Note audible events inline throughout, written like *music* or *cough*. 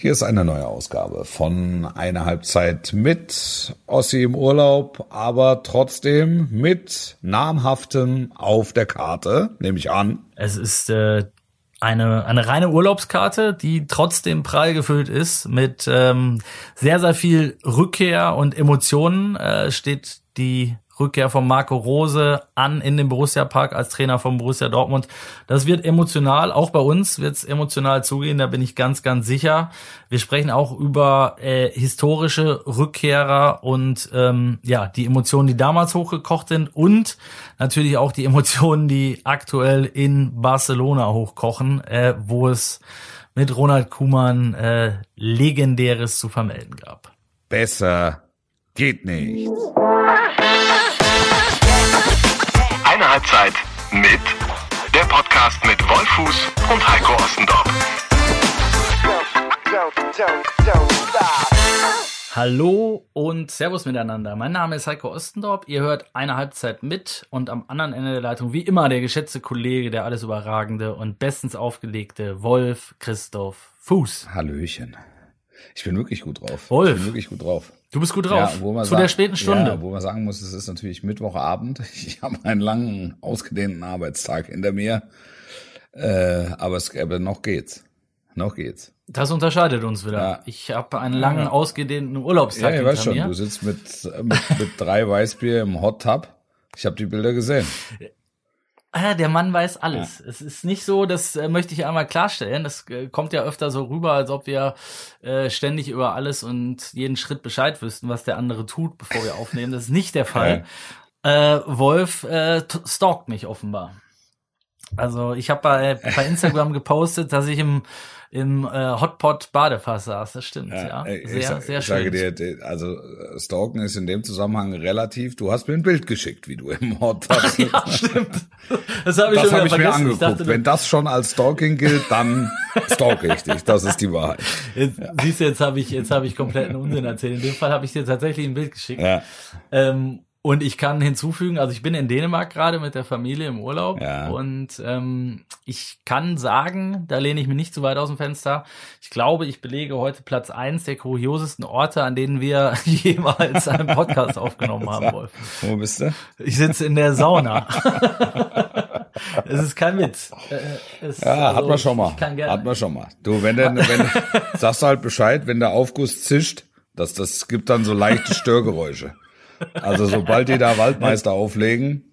Hier ist eine neue Ausgabe von einer Halbzeit mit Ossi im Urlaub, aber trotzdem mit namhaftem auf der Karte, nehme ich an. Es ist äh, eine, eine reine Urlaubskarte, die trotzdem prall gefüllt ist mit ähm, sehr, sehr viel Rückkehr und Emotionen. Äh, steht die Rückkehr von Marco Rose an in den Borussia Park als Trainer von Borussia Dortmund. Das wird emotional, auch bei uns wird es emotional zugehen, da bin ich ganz, ganz sicher. Wir sprechen auch über äh, historische Rückkehrer und ähm, ja, die Emotionen, die damals hochgekocht sind und natürlich auch die Emotionen, die aktuell in Barcelona hochkochen, äh, wo es mit Ronald Kuhmann äh, legendäres zu vermelden gab. Besser geht nicht. *laughs* Halbzeit mit der Podcast mit Wolfuß und Heiko Ostendorf. Hallo und Servus miteinander. Mein Name ist Heiko Ostendorp. Ihr hört eine Halbzeit mit und am anderen Ende der Leitung wie immer der geschätzte Kollege, der alles überragende und bestens aufgelegte Wolf Christoph Fuß. Hallöchen. Ich bin wirklich gut drauf. Wolf. Ich bin wirklich gut drauf. Du bist gut drauf. Ja, wo man Zu sagt- der späten Stunde. Ja, wo man sagen muss, es ist natürlich Mittwochabend. *laughs* Ich habe einen langen, ausgedehnten Arbeitstag hinter mir. Äh, aber es aber noch geht's. Noch geht's. Das unterscheidet uns wieder. Ja. Ich habe einen langen, Ja. ausgedehnten Urlaubstag Ja, ich weiß schon, mir. du sitzt mit, mit, mit drei Weißbier im Hot Tub. Ich habe die Bilder gesehen. *laughs* Ah, der Mann weiß alles. Es ist nicht so, das äh, möchte ich einmal klarstellen. Das äh, kommt ja öfter so rüber, als ob wir äh, ständig über alles und jeden Schritt Bescheid wüssten, was der andere tut, bevor wir aufnehmen. Das ist nicht der Fall. *laughs* Äh, Wolf äh, stalkt mich offenbar. Also ich habe bei, bei Instagram gepostet, dass ich im, im äh, Hotpot Badefass saß. Das stimmt, ja. ey, Sehr, sag- sehr ich schön. sage dir, die- also äh, Stalken ist in dem Zusammenhang relativ. Du hast mir ein Bild geschickt, wie du im Hot Tub sitzt. ja, stimmt. Das habe ich Das wieder ich mir vergessen. angeguckt. dachte, Wenn das schon als Stalking gilt, dann stalke ich dich. Das ist die Wahrheit. Jetzt, Siehst du, jetzt habe ich, jetzt habe ich kompletten Unsinn erzählt. In dem Fall habe ich dir tatsächlich ein Bild geschickt. Ja, Ähm, und ich kann hinzufügen, also ich bin in Dänemark gerade mit der Familie im Urlaub Ja. und ähm, ich kann sagen, da lehne ich mich nicht zu weit aus dem Fenster. Ich glaube, ich belege heute Platz eins der kuriosesten Orte, an denen wir *laughs* jemals einen Podcast *laughs* aufgenommen haben, Wolf. wo bist du? Ich sitze in der Sauna. *laughs* es ist kein Witz. Äh, es, Ja, hat also, man schon mal. Hat man schon mal. Du, wenn der, wenn, sagst du halt Bescheid, wenn der Aufguss zischt, das, das gibt dann so leichte Störgeräusche. Also sobald die da Waldmeister auflegen,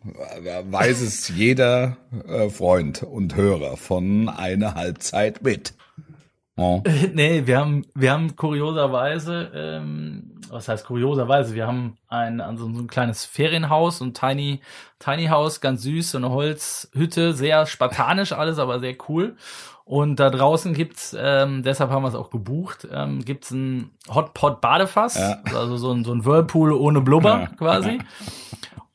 weiß es jeder äh, Freund und Hörer von eine Halbzeit mit. Oh. *laughs* Nee, wir haben, wir haben kurioserweise, ähm, was heißt kurioserweise, wir haben ein, also so ein kleines Ferienhaus, so ein Tiny, Tiny House, ganz süß, so eine Holzhütte, sehr spartanisch alles, aber sehr cool. Und da draußen gibt's, ähm, deshalb haben wir es auch gebucht, ähm, gibt's ein Hotpot Badefass, Ja. also so ein, so ein Whirlpool ohne Blubber Ja. quasi.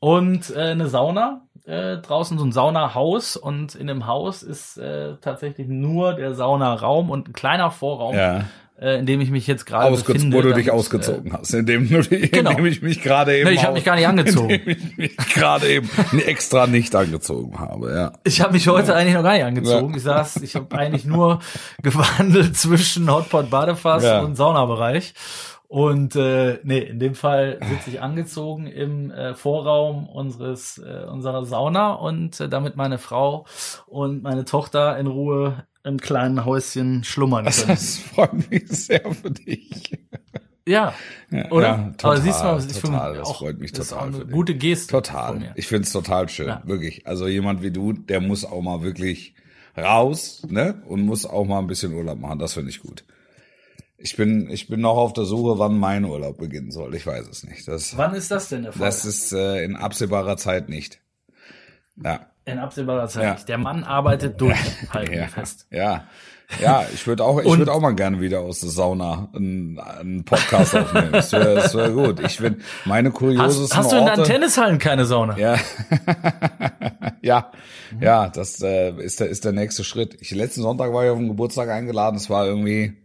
Und äh, eine Sauna, äh, draußen so ein Saunahaus und in dem Haus ist äh, tatsächlich nur der Saunaraum und ein kleiner Vorraum, Ja, äh, in dem ich mich jetzt gerade befinde. wo du dich damit, ausgezogen hast, indem, *laughs* du, Genau. indem ich mich gerade eben, Nee, ich hab mich gar nicht *laughs* angezogen. ich mich gerade eben *laughs* extra nicht angezogen habe. Ja. Äh, ich habe mich heute eigentlich noch gar nicht angezogen. Ja. Ich saß, ich habe eigentlich nur gewandelt zwischen Hotpot Badefass Ja. und Saunabereich. Und äh, nee, in dem Fall sitze ich angezogen im äh, Vorraum unseres äh, unserer Sauna und äh, damit meine Frau und meine Tochter in Ruhe im kleinen Häuschen schlummern können. Das freut mich sehr für dich. Ja, Ja, oder? ja, Aber total, siehst du mal, ich total, finde das auch, freut mich das ist total auch eine für dich. gute Geste Total. Ich find's total schön, Ja. wirklich. Also jemand wie du, der muss auch mal wirklich raus, ne? Und muss auch mal ein bisschen Urlaub machen. Das finde ich gut. Ich bin, ich bin noch auf der Suche, wann mein Urlaub beginnen soll. Ich weiß es nicht. Das, Wann ist das denn der Fall? das ist äh, in absehbarer Zeit nicht. Ja. In absehbarer Zeit Ja. Der Mann arbeitet durch, *laughs* halten Ja, fest. ja, ja, ich würde auch, ich würde auch mal gerne wieder aus der Sauna einen, einen Podcast aufnehmen. Das wäre das wär gut. Ich finde meine Hast, kuriosesten hast du in deinen Orte. Tennishallen keine Sauna? Ja, *laughs* ja, ja, das äh, ist der ist der nächste Schritt. Ich letzten Sonntag war ich auf den Geburtstag eingeladen. Es war irgendwie,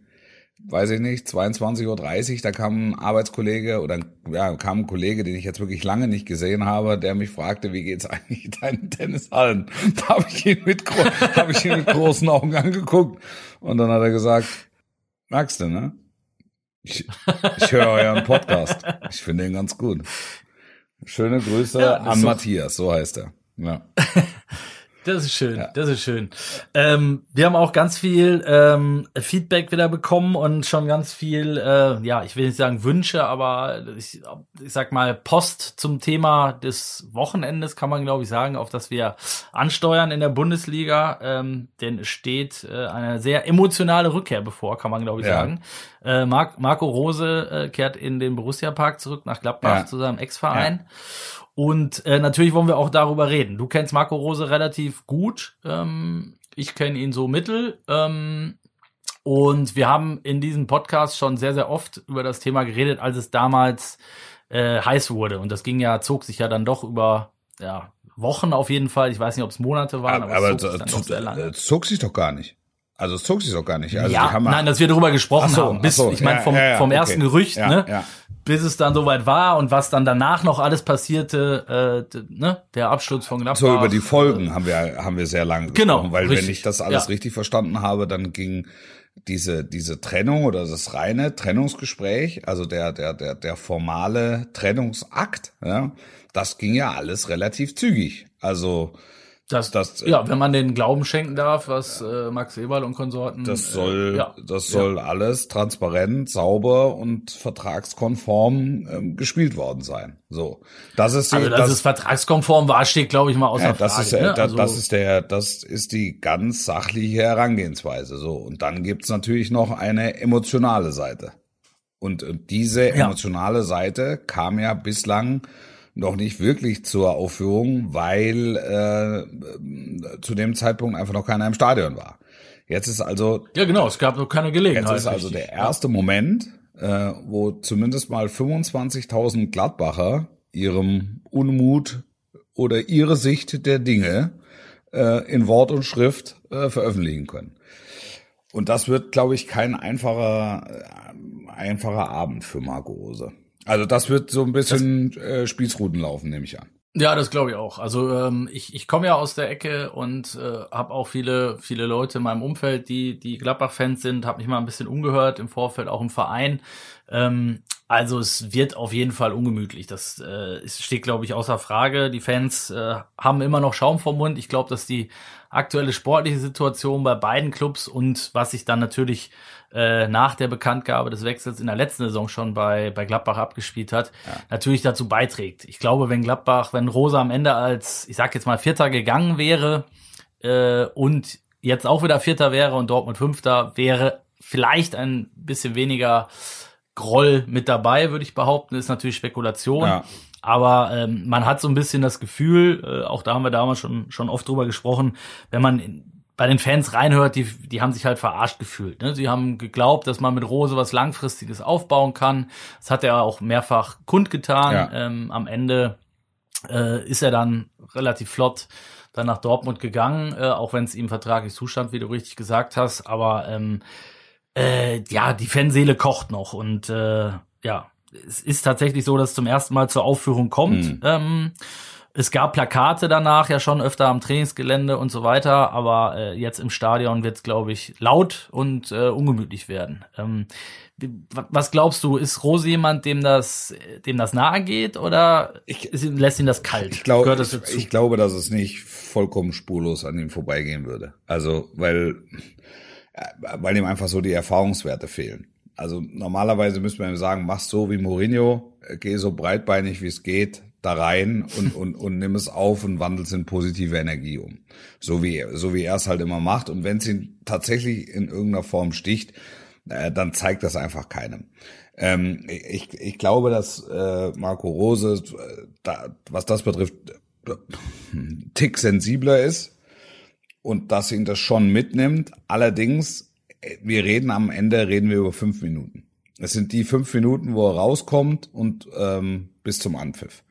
weiß ich nicht, 22:30 Uhr. Da kam ein Arbeitskollege oder ja kam ein Kollege, den ich jetzt wirklich lange nicht gesehen habe, der mich fragte, wie geht's eigentlich *laughs* deinen Tennishallen? Da habe ich ihn mit gro- habe ich ihn mit großen Augen angeguckt und dann hat er gesagt, Magst du, ne? Ich, ich höre euren Podcast. Ich finde ihn ganz gut. Schöne Grüße Ja, an Matthias, so heißt er. Ja. *laughs* Das ist schön, Ja. das ist schön. Ähm, wir haben auch ganz viel ähm, Feedback wieder bekommen und schon ganz viel, äh, ja, ich will nicht sagen Wünsche, aber ich, ich sag mal Post zum Thema des Wochenendes kann man glaube ich sagen, auf das wir ansteuern in der Bundesliga. Ähm, denn es steht äh, eine sehr emotionale Rückkehr bevor, kann man glaube ich Ja. sagen. Äh, Marc, Marco Rose äh, kehrt in den Borussia Park zurück nach Gladbach Ja. zu seinem Ex-Verein. Und äh, natürlich wollen wir auch darüber reden. Du kennst Marco Rose relativ gut. Ähm, ich kenne ihn so mittel. Ähm, und wir haben in diesem Podcast schon sehr, sehr oft über das Thema geredet, als es damals äh, heiß wurde. Und das ging ja, zog sich ja dann doch über ja, Wochen auf jeden Fall. Ich weiß nicht, ob es Monate waren, aber, Aber es zog sich dann doch sehr lange. es zog sich doch gar nicht. Also es zog sich doch gar nicht. Also ja, nein, dass wir darüber gesprochen so, haben. Bis, so, ich meine, vom, ja, ja, vom okay. ersten Gerücht, Ja, ne? ja. bis es dann soweit war und was dann danach noch alles passierte, äh, ne? der Absturz von Gladbach. So über die Folgen haben wir haben wir sehr lange Genau, gesprochen, weil wenn richtig. ich das alles richtig verstanden habe, dann ging diese diese Trennung oder das reine Trennungsgespräch, also der der der der formale Trennungsakt, ja, das ging ja alles relativ zügig. Also Das, Das, äh, ja, wenn man den Glauben schenken darf, was äh, Max Eberl und Konsorten. das soll äh, ja. das soll alles transparent, sauber und vertragskonform ähm, gespielt worden sein. So, das ist die, Also, dass es vertragskonform war, steht, glaube ich, mal außer Ja, das Frage. ist ja, ne? da, also, das ist der, das ist die ganz sachliche Herangehensweise. So und dann gibt's natürlich noch eine emotionale Seite. Und äh, diese Ja. emotionale Seite kam ja bislang noch nicht wirklich zur Aufführung, weil äh, zu dem Zeitpunkt einfach noch keiner im Stadion war. Jetzt ist also ja, genau, es gab noch keine Gelegenheit. Jetzt ist also richtig. der erste Moment, äh, wo zumindest mal 25.000 Gladbacher ihrem Unmut oder ihre Sicht der Dinge äh, in Wort und Schrift äh, veröffentlichen können. Und das wird, glaube ich, kein einfacher, äh, einfacher Abend für Marco Rose. Also das wird so ein bisschen äh, Spießruten laufen, nehme ich an. Ja, das glaube ich auch. Also ähm, ich, ich komme ja aus der Ecke und äh, habe auch viele viele Leute in meinem Umfeld, die die Gladbach-Fans sind. Habe mich mal ein bisschen umgehört im Vorfeld, auch im Verein. Ähm, also es wird auf jeden Fall ungemütlich. Das äh, steht, glaube ich, außer Frage. Die Fans äh, haben immer noch Schaum vom Mund. Ich glaube, dass die aktuelle sportliche Situation bei beiden Clubs und was sich dann natürlich äh, nach der Bekanntgabe des Wechsels in der letzten Saison schon bei, bei Gladbach abgespielt hat, natürlich dazu beiträgt. Ich glaube, wenn Gladbach, wenn Rosa am Ende als, ich sag jetzt mal, Vierter gegangen wäre äh, und jetzt auch wieder Vierter wäre und Dortmund Fünfter, wäre vielleicht ein bisschen weniger Groll mit dabei, würde ich behaupten. Ist natürlich Spekulation. Ja. Aber ähm, man hat so ein bisschen das Gefühl, äh, auch da haben wir damals schon, schon oft drüber gesprochen, wenn man in, bei den Fans reinhört, die, die haben sich halt verarscht gefühlt. Ne? Sie haben geglaubt, dass man mit Rose was Langfristiges aufbauen kann. Das hat er auch mehrfach kundgetan. Ja. Ähm, am Ende äh, ist er dann relativ flott dann nach Dortmund gegangen, äh, auch wenn es ihm vertraglich zustand, wie du richtig gesagt hast. Aber ähm, äh, ja, die Fanseele kocht noch und äh, ja, es ist tatsächlich so, dass es zum ersten Mal zur Aufführung kommt. Mhm. Ähm, es gab Plakate danach ja schon öfter am Trainingsgelände und so weiter, aber äh, jetzt im Stadion wird es, glaube ich, laut und äh, ungemütlich werden. Ähm, was glaubst du, ist Rose jemand, dem das, dem das nahe geht oder Ich- lässt ihn das kalt? Ich glaube, Gehört das ich, ich glaube, dass es nicht vollkommen spurlos an ihm vorbeigehen würde. Also, weil, äh, weil ihm einfach so die Erfahrungswerte fehlen. Also normalerweise müsste man sagen, mach so wie Mourinho, äh, geh so breitbeinig wie es geht da rein und, und, und nimm es auf und wandel es in positive Energie um. So wie, so wie er es halt immer macht. Und wenn es ihn tatsächlich in irgendeiner Form sticht, äh, dann zeigt das einfach keinem. Ähm, ich, ich glaube, dass äh, Marco Rose, äh, da, was das betrifft, äh, Tick sensibler ist und dass ihn das schon mitnimmt. Allerdings, wir reden am Ende, reden wir über fünf Minuten. Es sind die fünf Minuten, wo er rauskommt und ähm, bis zum Anpfiff.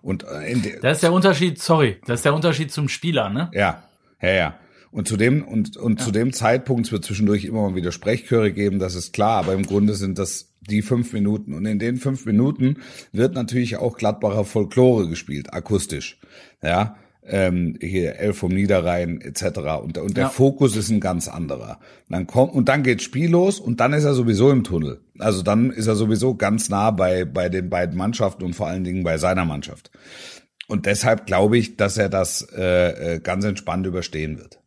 Und äh, in Das ist der Unterschied, sorry, das ist der Unterschied zum Spieler, ne? ja, ja, ja. Und zu dem, und, und zu dem Zeitpunkt, wird zwischendurch immer mal wieder Sprechchöre geben, das ist klar, aber im Grunde sind das die fünf Minuten. Und in den fünf Minuten wird natürlich auch Gladbacher Folklore gespielt, akustisch. Ja. Ähm, hier Elf vom Niederrhein etc. Und, und der ja. Fokus ist ein ganz anderer. Dann kommt und dann geht Spiel los und dann ist er sowieso im Tunnel. Also dann ist er sowieso ganz nah bei bei den beiden Mannschaften und vor allen Dingen bei seiner Mannschaft. Und deshalb glaube ich, dass er das äh, äh ganz entspannt überstehen wird.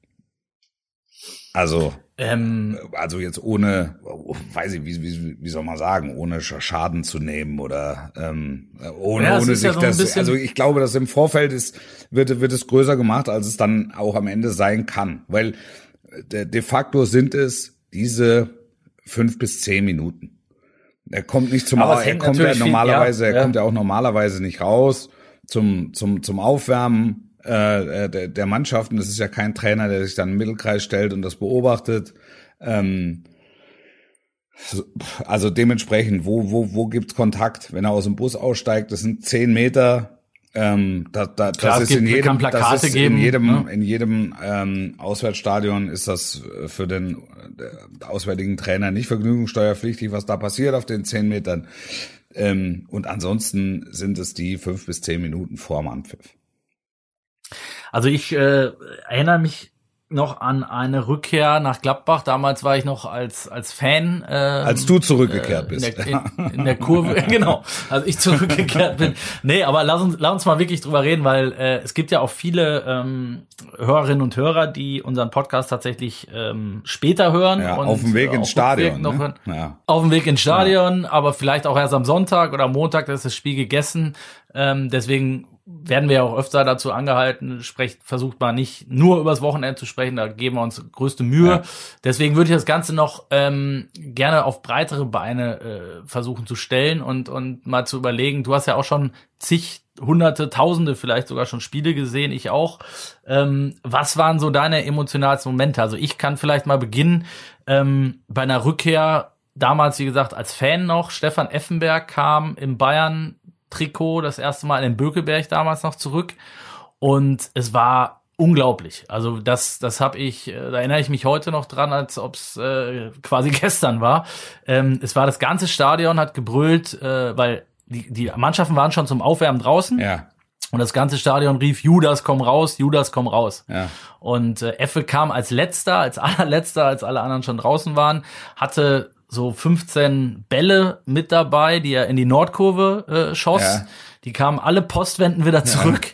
Also ähm, also jetzt ohne, weiß ich, wie, wie, wie soll man sagen, ohne Schaden zu nehmen oder ähm, ohne, ja, ohne sich ja so das. Also ich glaube, dass im Vorfeld ist, wird, wird es größer gemacht, als es dann auch am Ende sein kann. Weil de, de facto sind es diese fünf bis zehn Minuten. Er kommt nicht zum er kommt ja normalerweise, viel, ja, er kommt ja auch normalerweise nicht raus zum, zum, zum Aufwärmen äh, der, der Mannschaften. Das ist ja kein Trainer, der sich dann im Mittelkreis stellt und das beobachtet. Ähm, also dementsprechend, wo, wo, wo gibt's Kontakt? Wenn er aus dem Bus aussteigt, das sind zehn Meter. Ähm, da, da, Klar, das ist in jedem, das ist geben, in jedem, ne? in jedem ähm, Auswärtsstadion ist das für den äh, auswärtigen Trainer nicht vergnügungssteuerpflichtig, was da passiert auf den zehn Metern. Ähm, und ansonsten sind es die fünf bis zehn Minuten vorm Anpfiff. Also ich äh, erinnere mich noch an eine Rückkehr nach Gladbach. Damals war ich noch als als Fan. Ähm, als du zurückgekehrt äh, bist. In der, in, in der Kurve, *laughs* genau. Als ich zurückgekehrt bin. Nee, aber lass uns, lass uns mal wirklich drüber reden, weil äh, es gibt ja auch viele ähm, Hörerinnen und Hörer, die unseren Podcast tatsächlich ähm, später hören. Ja, und auf dem Weg ins Stadion. Ne? Ja. Auf dem Weg ins Stadion, ja. aber vielleicht auch erst am Sonntag oder Montag, da ist das Spiel gegessen. Ähm, deswegen werden wir auch öfter dazu angehalten, sprecht, versucht mal nicht nur übers Wochenende zu sprechen, da geben wir uns größte Mühe. Ja. Deswegen würde ich das Ganze noch ähm, gerne auf breitere Beine äh, versuchen zu stellen und, und mal zu überlegen. Du hast ja auch schon zig, hunderte, tausende vielleicht sogar schon Spiele gesehen, ich auch. Ähm, was waren so deine emotionalsten Momente? Also ich kann vielleicht mal beginnen ähm, bei einer Rückkehr damals, wie gesagt, als Fan noch. Stefan Effenberg kam im Bayern Trikot das erste Mal in den Bökelberg damals noch zurück. Und es war unglaublich. Also das, das habe ich, äh, da erinnere ich mich heute noch dran, als ob es äh, quasi *laughs* gestern war. Ähm, es war das ganze Stadion hat gebrüllt, äh, weil die, die Mannschaften waren schon zum Aufwärmen draußen. Ja. Und das ganze Stadion rief, Judas, komm raus, Judas, komm raus. Ja. Und äh, Effe kam als letzter, als *laughs* allerletzter, als alle anderen schon draußen waren, hatte so 15 Bälle mit dabei, die er in die Nordkurve äh, schoss. Ja. Die kamen alle Postwenden wieder zurück.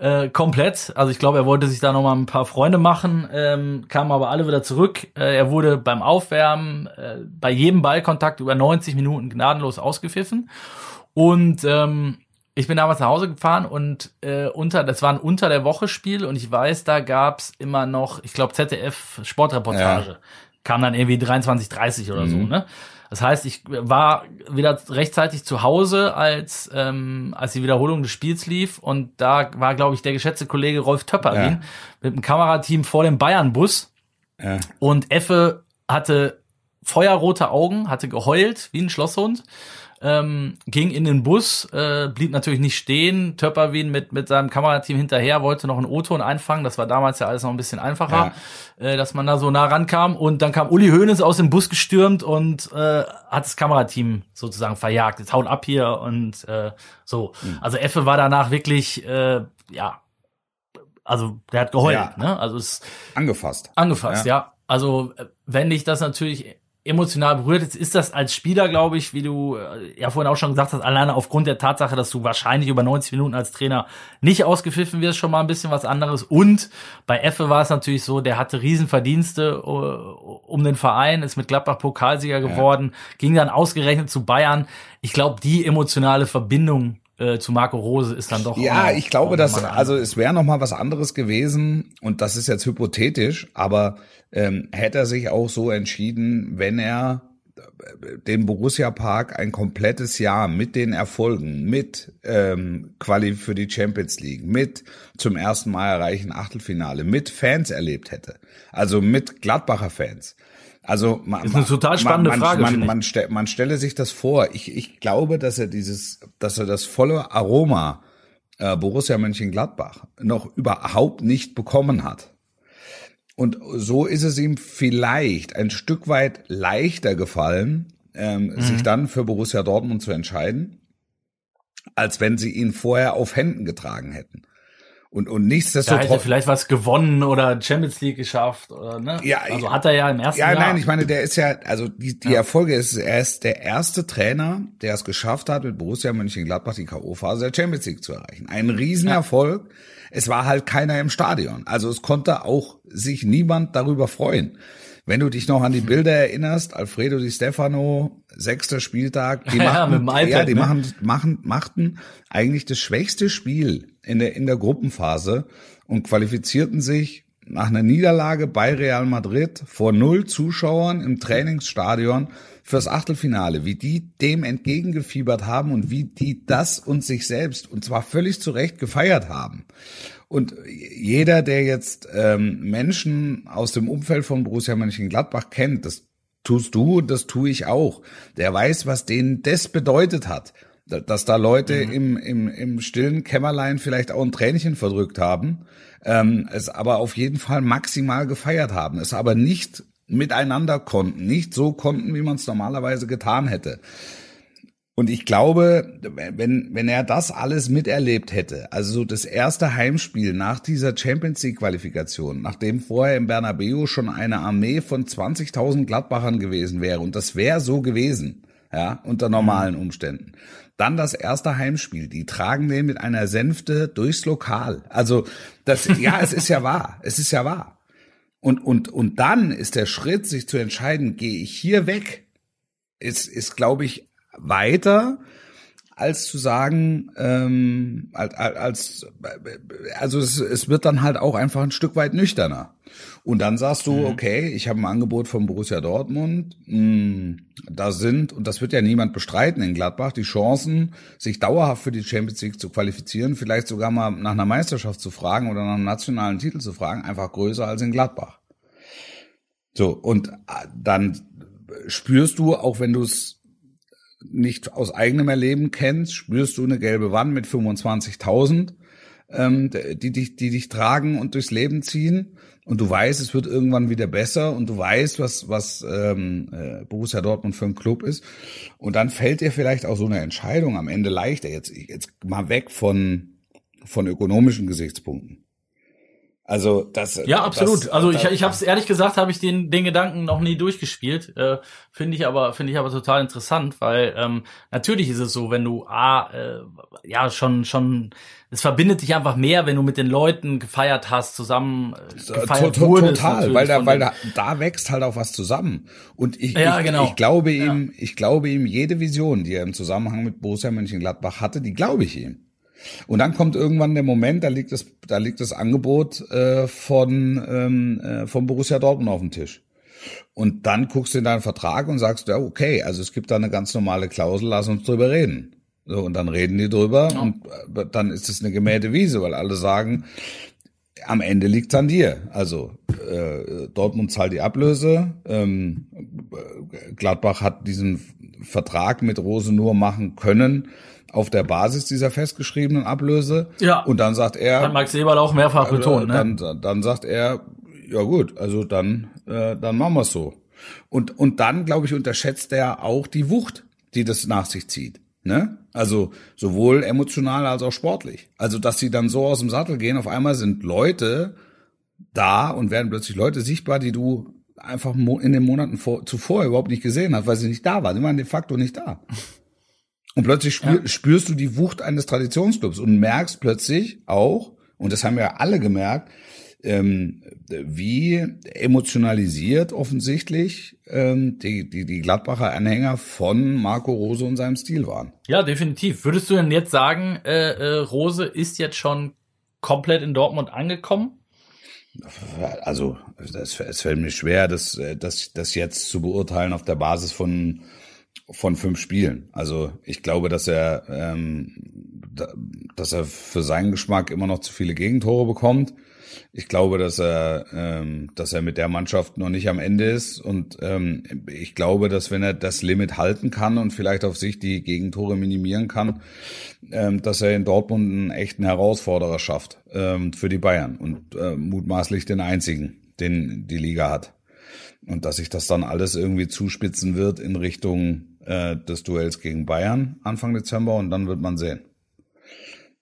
Ja. Äh, komplett. Also ich glaube, er wollte sich da noch mal ein paar Freunde machen, ähm, kamen aber alle wieder zurück. Äh, er wurde beim Aufwärmen äh, bei jedem Ballkontakt über 90 Minuten gnadenlos ausgepfiffen. Und ähm, ich bin damals nach Hause gefahren und äh, unter, das war ein unter der Woche Spiel und ich weiß, da gab's immer noch, ich glaube ZDF Sportreportage. Ja kam dann irgendwie 23, 30 oder mhm. so, ne? Das heißt, ich war wieder rechtzeitig zu Hause, als, ähm, als die Wiederholung des Spiels lief. Und da war, glaube ich, der geschätzte Kollege Rolf Töpperin ja. mit dem Kamerateam vor dem Bayern-Bus. Ja. Und Effe hatte feuerrote Augen, hatte geheult wie ein Schlosshund ähm, ging in den Bus, äh, blieb natürlich nicht stehen. Töpperwien mit, mit seinem Kamerateam hinterher wollte noch einen O-Ton einfangen. Das war damals ja alles noch ein bisschen einfacher, ja. äh, dass man da so nah rankam. Und dann kam Uli Hoeneß aus dem Bus gestürmt und äh, hat das Kamerateam sozusagen verjagt. Jetzt haut ab hier und äh, so. Mhm. Also Effe war danach wirklich, äh, ja, also der hat geheult, ja. ne? Also es angefasst. Angefasst, ja. ja. Also äh, wenn dich das natürlich emotional berührt. Jetzt ist das als Spieler, glaube ich, wie du äh, ja vorhin auch schon gesagt hast, alleine aufgrund der Tatsache, dass du wahrscheinlich über 90 Minuten als Trainer nicht ausgepfiffen wirst, schon mal ein bisschen was anderes. Und bei Effe war es natürlich so, der hatte Riesenverdienste uh, um den Verein, ist mit Gladbach Pokalsieger geworden, ja. ging dann ausgerechnet zu Bayern. Ich glaube, die emotionale Verbindung äh, zu Marco Rose ist dann doch. Ja, ich glaube, dass also es wäre noch mal was anderes gewesen und das ist jetzt hypothetisch, aber ähm, hätte er sich auch so entschieden, wenn er äh, den Borussia Park ein komplettes Jahr mit den Erfolgen, mit ähm, Quali für die Champions League, mit zum ersten Mal erreichen Achtelfinale, mit Fans erlebt hätte, also mit Gladbacher Fans. Also man, das ist eine total spannende man, Frage. Man, man, ste man stelle sich das vor. Ich, ich glaube, dass er dieses, dass er das volle Aroma äh, Borussia Mönchengladbach noch überhaupt nicht bekommen hat. Und so ist es ihm vielleicht ein Stück weit leichter gefallen, ähm, mhm. sich dann für Borussia Dortmund zu entscheiden, als wenn sie ihn vorher auf Händen getragen hätten. Und, und nichtsdestotrotz. hat er vielleicht was gewonnen oder Champions League geschafft, oder, ne? Ja, also hat er ja im ersten Ja, Jahr. nein, ich meine, der ist ja, also die, die Erfolge ist, er ist der erste Trainer, der es geschafft hat, mit Borussia Mönchengladbach die K.O.-Phase der Champions League zu erreichen. Ein Riesenerfolg. Es war halt keiner im Stadion. Also es konnte auch sich niemand darüber freuen. Wenn du dich noch an die Hm. Bilder erinnerst, Alfredo Di Stefano, sechster Spieltag, die *laughs* Ja, dem iPad, ja, die ne? machen, machen, machten eigentlich das schwächste Spiel in der, in der Gruppenphase und qualifizierten sich nach einer Niederlage bei Real Madrid vor null Zuschauern im Trainingsstadion fürs Achtelfinale, wie die dem entgegengefiebert haben und wie die das und sich selbst und zwar völlig zu Recht gefeiert haben. Und jeder, der jetzt ähm, Menschen aus dem Umfeld von Borussia Mönchengladbach kennt, das tust du und das tue ich auch, der weiß, was denen das bedeutet hat. Da- Dass da Leute im, im, im stillen Kämmerlein vielleicht auch ein Tränchen verdrückt haben, ähm, es aber auf jeden Fall maximal gefeiert haben, es aber nicht miteinander konnten, nicht so konnten, wie man es normalerweise getan hätte. Und ich glaube, wenn, wenn er das alles miterlebt hätte, also so das erste Heimspiel nach dieser Champions League Qualifikation, nachdem vorher im Bernabeu schon eine Armee von 20.000 Gladbachern gewesen wäre, und das wäre so gewesen, ja, unter normalen Umständen. Dann das erste Heimspiel, die tragen den mit einer Sänfte durchs Lokal. Also, das, ja, es ist ja wahr, es ist ja wahr. Und, und, und dann ist der Schritt, sich zu entscheiden, gehe ich hier weg, ist, ist glaube ich, weiter, als zu sagen, ähm, als, als also es, es wird dann halt auch einfach ein Stück weit nüchterner. Und dann sagst du, okay, ich habe ein Angebot von Borussia Dortmund, mh, da sind, und das wird ja niemand bestreiten in Gladbach, die Chancen, sich dauerhaft für die Champions League zu qualifizieren, vielleicht sogar mal nach einer Meisterschaft zu fragen oder nach einem nationalen Titel zu fragen, einfach größer als in Gladbach. So, und äh, dann spürst du, auch wenn du es nicht aus eigenem Erleben kennst, spürst du eine gelbe Wand mit 25.000, ähm, die dich, die dich tragen und durchs Leben ziehen. Und du weißt, es wird irgendwann wieder besser und du weißt, was, was ähm, äh, Borussia Dortmund für ein Club ist. Und dann fällt dir vielleicht auch so eine Entscheidung am Ende leichter. Jetzt, jetzt mal weg von, von ökonomischen Gesichtspunkten. Also das Ja, absolut. Das, also ich, ich habe es ehrlich gesagt, habe ich den den Gedanken noch nie durchgespielt. Äh, finde ich aber finde ich aber total interessant, weil ähm, natürlich ist es so, wenn du a äh, ja schon schon es verbindet dich einfach mehr, wenn du mit den Leuten gefeiert hast, zusammen äh, gefeiert to, wurdest total, weil da weil da da wächst halt auch was zusammen und ich Ja, ich, genau. ich glaube ihm ich glaube ihm jede Vision, die er im Zusammenhang mit Borussia Mönchengladbach hatte, die glaube ich ihm. Und dann kommt irgendwann der Moment, da liegt das, da liegt das Angebot äh, von ähm, äh, von Borussia Dortmund auf dem Tisch. Und dann guckst du in deinen Vertrag und sagst, ja, okay, also es gibt da eine ganz normale Klausel, lass uns drüber reden. So, und dann reden die drüber und äh, dann ist es eine gemähte Wiese, weil alle sagen, am Ende liegt's an dir. Also äh, Dortmund zahlt die Ablöse, ähm, äh, Gladbach hat diesen Vertrag mit Rose nur machen können auf der Basis dieser festgeschriebenen Ablöse. Ja. Und dann sagt er, hat Max Eberl auch mehrfach betont, ne? Also, dann, dann sagt er, ja gut, also dann, äh, dann machen wir's so. Und, und dann, glaube ich, unterschätzt er auch die Wucht, die das nach sich zieht. Ne? Also sowohl emotional als auch sportlich. Also, dass sie dann so aus dem Sattel gehen, auf einmal sind Leute da und werden plötzlich Leute sichtbar, die du einfach in den Monaten vor, zuvor überhaupt nicht gesehen hast, weil sie nicht da waren. Die waren de facto nicht da. Und plötzlich spür, spürst du die Wucht eines Traditionsclubs und merkst plötzlich auch, und das haben wir alle gemerkt, ähm, wie emotionalisiert offensichtlich ähm, die, die, die Gladbacher Anhänger von Marco Rose und seinem Stil waren. Ja, definitiv. Würdest du denn jetzt sagen, äh, äh, Rose ist jetzt schon komplett in Dortmund angekommen? Also es fällt mir schwer, das, äh, das, das jetzt zu beurteilen auf der Basis von von fünf Spielen. Also ich glaube, dass er, ähm, da, dass er für seinen Geschmack immer noch zu viele Gegentore bekommt. Ich glaube, dass er, ähm, dass er mit der Mannschaft noch nicht am Ende ist und ähm, ich glaube, dass wenn er das Limit halten kann und vielleicht auf sich die Gegentore minimieren kann, ähm, dass er in Dortmund einen echten Herausforderer schafft ähm, für die Bayern und äh, mutmaßlich den einzigen, den die Liga hat und dass sich das dann alles irgendwie zuspitzen wird in Richtung äh, des Duells gegen Bayern Anfang Dezember und dann wird man sehen.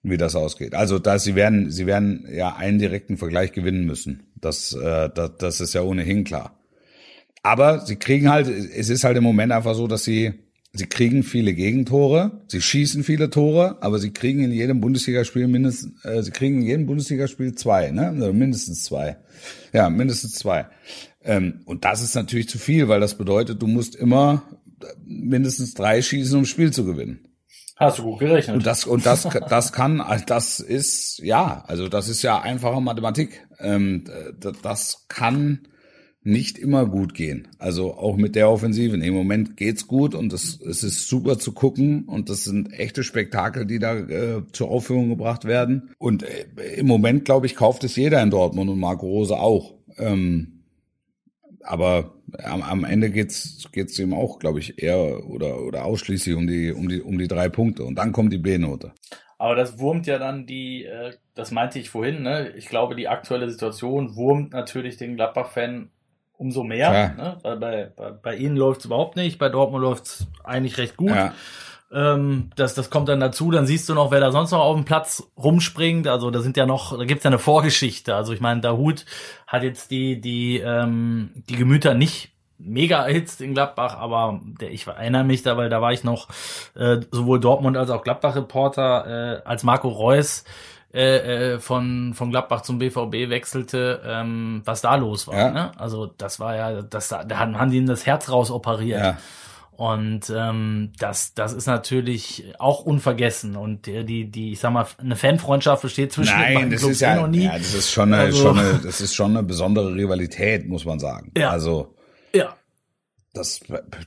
wie das ausgeht. Also da sie werden, sie werden ja einen direkten Vergleich gewinnen müssen. Das, äh, das, das ist ja ohnehin klar. Aber sie kriegen halt, es ist halt im Moment einfach so, dass sie, sie kriegen viele Gegentore, sie schießen viele Tore, aber sie kriegen in jedem Bundesligaspiel mindestens, äh, sie kriegen in jedem Bundesligaspiel zwei, ne? Also mindestens zwei. Ja, mindestens zwei. Ähm, und das ist natürlich zu viel, weil das bedeutet, du musst immer mindestens drei schießen, um Spiel zu gewinnen. Hast du gut gerechnet. Und das, und das, das kann, das ist, ja, also das ist ja einfache Mathematik. Ähm, das kann nicht immer gut gehen. Also auch mit der Offensive. Im Moment geht's gut und es, es ist super zu gucken und das sind echte Spektakel, die da äh, zur Aufführung gebracht werden. Und äh, im Moment, glaube ich, kauft es jeder in Dortmund und Marco Rose auch. Ähm, aber am, am Ende geht's geht's ihm auch, glaube ich, eher oder oder ausschließlich um die um die um die drei Punkte und dann kommt die B-Note. Aber das wurmt ja dann die, äh, das meinte ich vorhin, ne? Ich glaube, die aktuelle Situation wurmt natürlich den Gladbach-Fan umso mehr. Ja. Ne? Bei, bei, bei ihnen läuft's überhaupt nicht, bei Dortmund läuft's eigentlich recht gut. Ja. Ähm, das, das kommt dann dazu, dann siehst du noch, wer da sonst noch auf dem Platz rumspringt. Also da sind ja noch, da gibt's ja eine Vorgeschichte. Also ich meine, Dahut hat jetzt die, die, ähm, die Gemüter nicht mega erhitzt in Gladbach, aber der, ich erinnere mich da, weil da war ich noch äh, sowohl Dortmund als auch Gladbach-Reporter, äh, als Marco Reus äh, äh, von, von Gladbach zum BVB wechselte, ähm, was da los war. Ja. Ne? Also das war ja, das, da haben, die ihm das Herz raus operiert. Ja. Und ähm, das, das ist natürlich auch unvergessen. Und die, die, die, ich sag mal, eine Fanfreundschaft besteht zwischen Nein, den das Clubs ist ja, noch nie. Ja, das ist schon eine, also, schon eine, das ist schon eine besondere Rivalität, muss man sagen. Ja. Also ja. Das,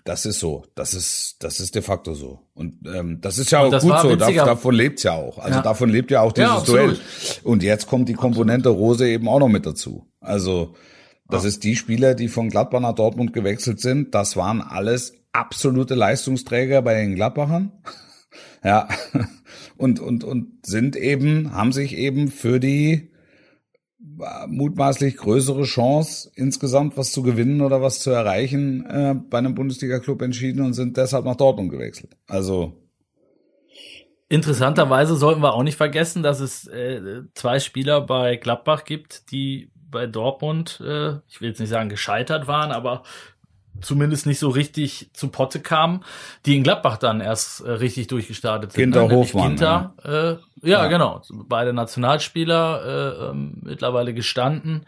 das ist so. Das ist, das ist de facto so. Und ähm, das ist ja auch gut so. Dav davon lebt's ja auch. Also ja. davon lebt ja auch dieses ja, Duell. Und jetzt kommt die Komponente Rose eben auch noch mit dazu. Also das ja. ist die Spieler, die von Gladbach nach Dortmund gewechselt sind. Das waren alles absolute Leistungsträger bei den Gladbachern. *laughs* ja. Und, und, und sind eben, haben sich eben für die mutmaßlich größere Chance, insgesamt was zu gewinnen oder was zu erreichen, äh, bei einem Bundesliga-Club entschieden und sind deshalb nach Dortmund gewechselt. Also Interessanterweise sollten wir auch nicht vergessen, dass es äh, zwei Spieler bei Gladbach gibt, die bei Dortmund, äh, ich will jetzt nicht sagen gescheitert waren, aber zumindest nicht so richtig zu Potte kamen, die in Gladbach dann erst äh, richtig durchgestartet sind. Ginter ne? Hofmann. Ginter, ja. Äh, ja, ja, genau. Beide Nationalspieler, äh, ähm, mittlerweile gestanden.